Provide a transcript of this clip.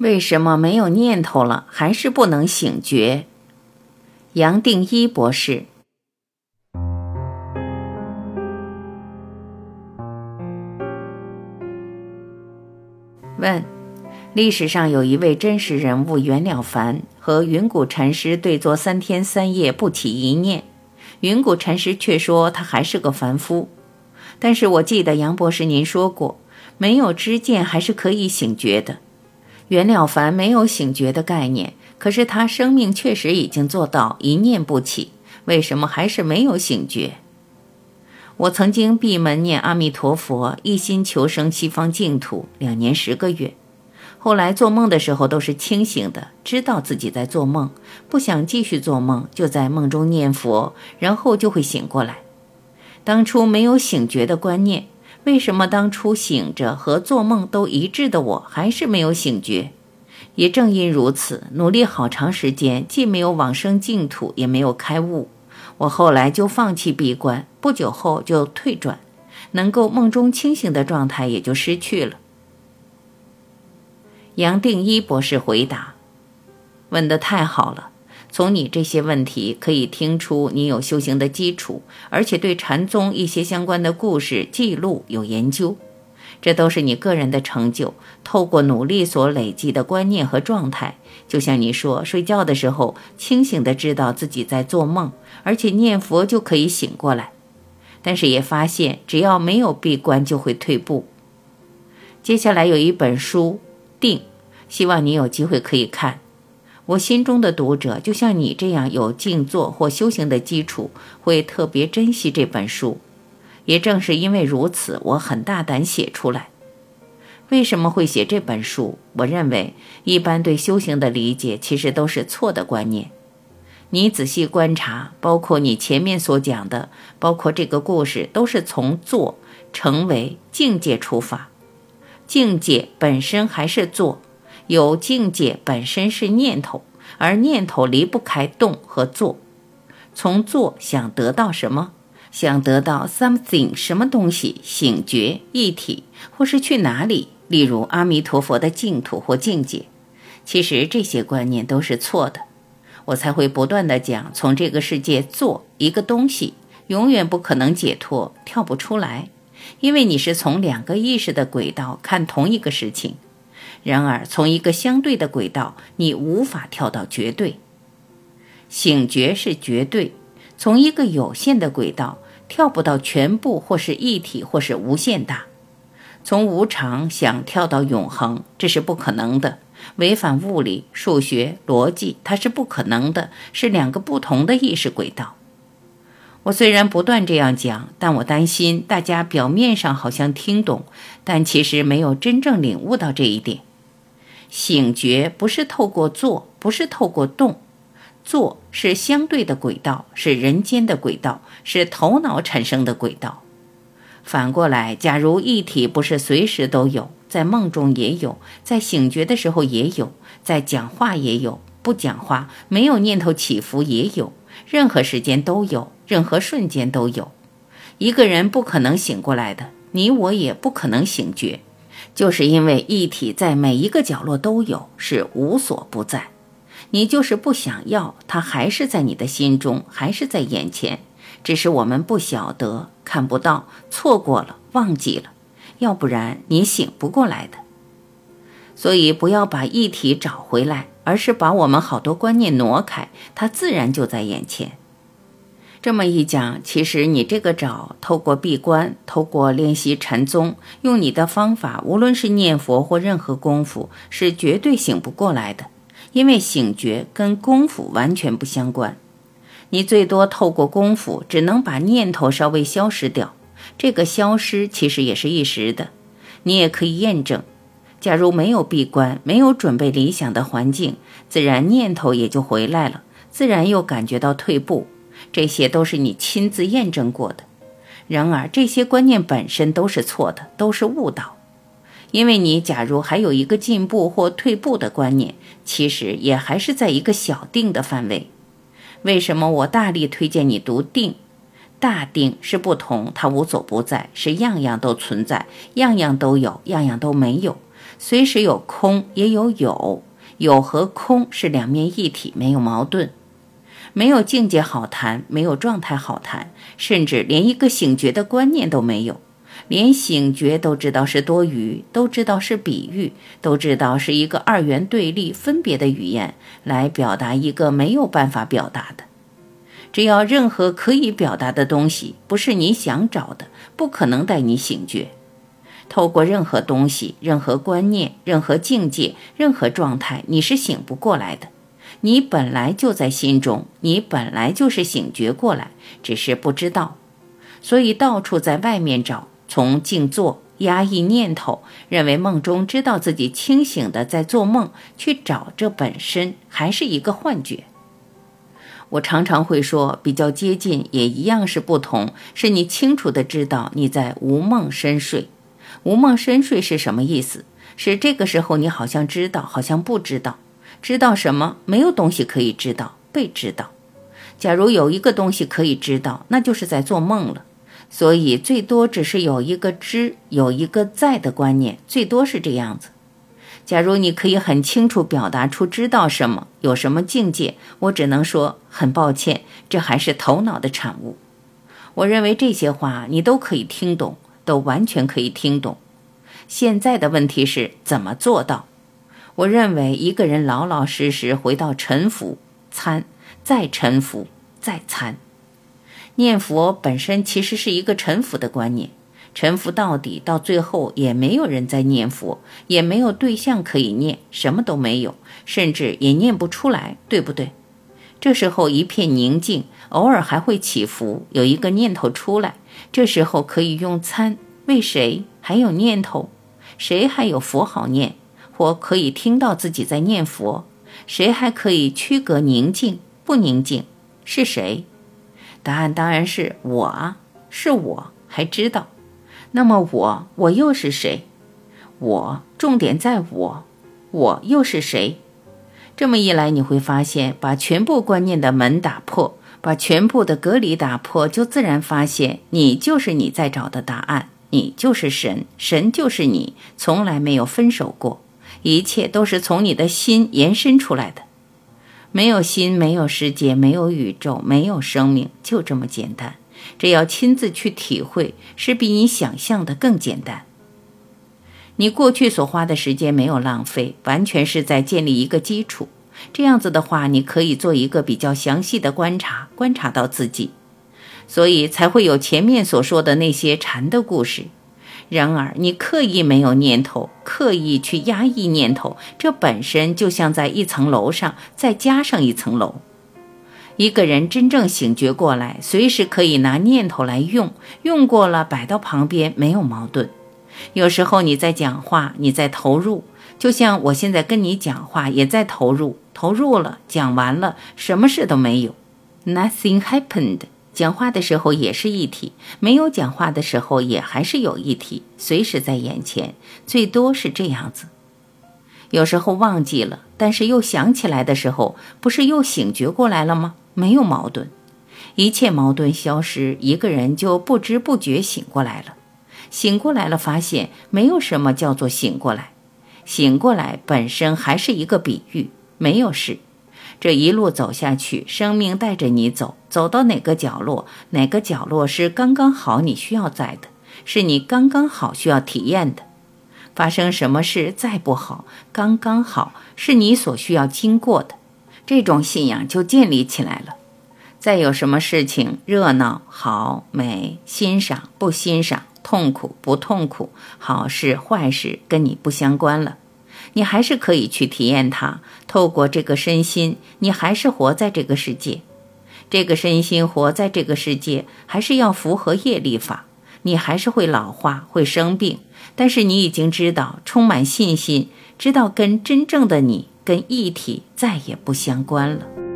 为什么没有念头了，还是不能醒觉？杨定一博士问：历史上有一位真实人物袁了凡和云谷禅师对坐三天三夜不起一念，云谷禅师却说他还是个凡夫。但是我记得杨博士您说过，没有知见还是可以醒觉的。袁了凡没有醒觉的概念，可是他生命确实已经做到一念不起，为什么还是没有醒觉？我曾经闭门念阿弥陀佛，一心求生西方净土，两年十个月。后来做梦的时候都是清醒的，知道自己在做梦，不想继续做梦，就在梦中念佛，然后就会醒过来。当初没有醒觉的观念。为什么当初醒着和做梦都一致的我还是没有醒觉？也正因如此，努力好长时间，既没有往生净土，也没有开悟。我后来就放弃闭关，不久后就退转，能够梦中清醒的状态也就失去了。杨定一博士回答：“问得太好了。”从你这些问题可以听出，你有修行的基础，而且对禅宗一些相关的故事记录有研究，这都是你个人的成就。透过努力所累积的观念和状态，就像你说，睡觉的时候清醒的知道自己在做梦，而且念佛就可以醒过来。但是也发现，只要没有闭关，就会退步。接下来有一本书《定》，希望你有机会可以看。我心中的读者，就像你这样有静坐或修行的基础，会特别珍惜这本书。也正是因为如此，我很大胆写出来。为什么会写这本书？我认为，一般对修行的理解其实都是错的观念。你仔细观察，包括你前面所讲的，包括这个故事，都是从做成为境界出发。境界本身还是做。有境界本身是念头，而念头离不开动和做。从做想得到什么，想得到 something 什么东西，醒觉一体，或是去哪里，例如阿弥陀佛的净土或境界。其实这些观念都是错的，我才会不断的讲，从这个世界做一个东西，永远不可能解脱，跳不出来，因为你是从两个意识的轨道看同一个事情。然而，从一个相对的轨道，你无法跳到绝对。醒觉是绝对，从一个有限的轨道跳不到全部，或是一体，或是无限大。从无常想跳到永恒，这是不可能的，违反物理、数学、逻辑，它是不可能的，是两个不同的意识轨道。我虽然不断这样讲，但我担心大家表面上好像听懂，但其实没有真正领悟到这一点。醒觉不是透过做，不是透过动，做是相对的轨道，是人间的轨道，是头脑产生的轨道。反过来，假如一体不是随时都有，在梦中也有，在醒觉的时候也有，在讲话也有，不讲话没有念头起伏也有，任何时间都有，任何瞬间都有。一个人不可能醒过来的，你我也不可能醒觉。就是因为一体在每一个角落都有，是无所不在。你就是不想要，它还是在你的心中，还是在眼前，只是我们不晓得、看不到、错过了、忘记了。要不然你醒不过来的。所以不要把一体找回来，而是把我们好多观念挪开，它自然就在眼前。这么一讲，其实你这个找，透过闭关，透过练习禅宗，用你的方法，无论是念佛或任何功夫，是绝对醒不过来的。因为醒觉跟功夫完全不相关。你最多透过功夫，只能把念头稍微消失掉。这个消失其实也是一时的。你也可以验证，假如没有闭关，没有准备理想的环境，自然念头也就回来了，自然又感觉到退步。这些都是你亲自验证过的，然而这些观念本身都是错的，都是误导。因为你假如还有一个进步或退步的观念，其实也还是在一个小定的范围。为什么我大力推荐你读定？大定是不同，它无所不在，是样样都存在，样样都有，样样都没有。随时有空，也有有，有和空是两面一体，没有矛盾。没有境界好谈，没有状态好谈，甚至连一个醒觉的观念都没有。连醒觉都知道是多余，都知道是比喻，都知道是一个二元对立分别的语言来表达一个没有办法表达的。只要任何可以表达的东西不是你想找的，不可能带你醒觉。透过任何东西、任何观念、任何境界、任何状态，你是醒不过来的。你本来就在心中，你本来就是醒觉过来，只是不知道。所以到处在外面找，从静坐、压抑念头，认为梦中知道自己清醒的在做梦，去找这本身还是一个幻觉。我常常会说，比较接近也一样是不同，是你清楚的知道你在无梦深睡。无梦深睡是什么意思？是这个时候你好像知道，好像不知道。知道什么？没有东西可以知道，被知道。假如有一个东西可以知道，那就是在做梦了。所以最多只是有一个知，有一个在的观念，最多是这样子。假如你可以很清楚表达出知道什么，有什么境界，我只能说很抱歉，这还是头脑的产物。我认为这些话你都可以听懂，都完全可以听懂。现在的问题是怎么做到？我认为一个人老老实实回到沉浮参，再沉浮再参。念佛本身其实是一个沉浮的观念。沉浮到底，到最后也没有人在念佛，也没有对象可以念，什么都没有，甚至也念不出来，对不对？这时候一片宁静，偶尔还会起伏，有一个念头出来，这时候可以用参为谁还有念头？谁还有佛好念？或可以听到自己在念佛？谁还可以区隔宁静不宁静？是谁？答案当然是我啊，是我还知道。那么我我又是谁？我重点在我，我又是谁？这么一来，你会发现，把全部观念的门打破，把全部的隔离打破，就自然发现，你就是你在找的答案，你就是神，神就是你，从来没有分手过，一切都是从你的心延伸出来的。没有心，没有世界，没有宇宙，没有生命，就这么简单。这要亲自去体会，是比你想象的更简单。你过去所花的时间没有浪费，完全是在建立一个基础。这样子的话，你可以做一个比较详细的观察，观察到自己，所以才会有前面所说的那些禅的故事。然而，你刻意没有念头，刻意去压抑念头，这本身就像在一层楼上再加上一层楼。一个人真正醒觉过来，随时可以拿念头来用，用过了摆到旁边，没有矛盾。有时候你在讲话，你在投入，就像我现在跟你讲话也在投入，投入了，讲完了，什么事都没有，nothing happened。讲话的时候也是一体，没有讲话的时候也还是有一体，随时在眼前，最多是这样子。有时候忘记了，但是又想起来的时候，不是又醒觉过来了吗？没有矛盾，一切矛盾消失，一个人就不知不觉醒过来了。醒过来了，发现没有什么叫做醒过来，醒过来本身还是一个比喻，没有事。这一路走下去，生命带着你走，走到哪个角落，哪个角落是刚刚好你需要在的，是你刚刚好需要体验的。发生什么事再不好，刚刚好是你所需要经过的。这种信仰就建立起来了。再有什么事情，热闹、好、美、欣赏、不欣赏、痛苦、不痛苦、好事、坏事，跟你不相关了。你还是可以去体验它。透过这个身心，你还是活在这个世界。这个身心活在这个世界，还是要符合业力法。你还是会老化，会生病，但是你已经知道，充满信心，知道跟真正的你。跟一体再也不相关了。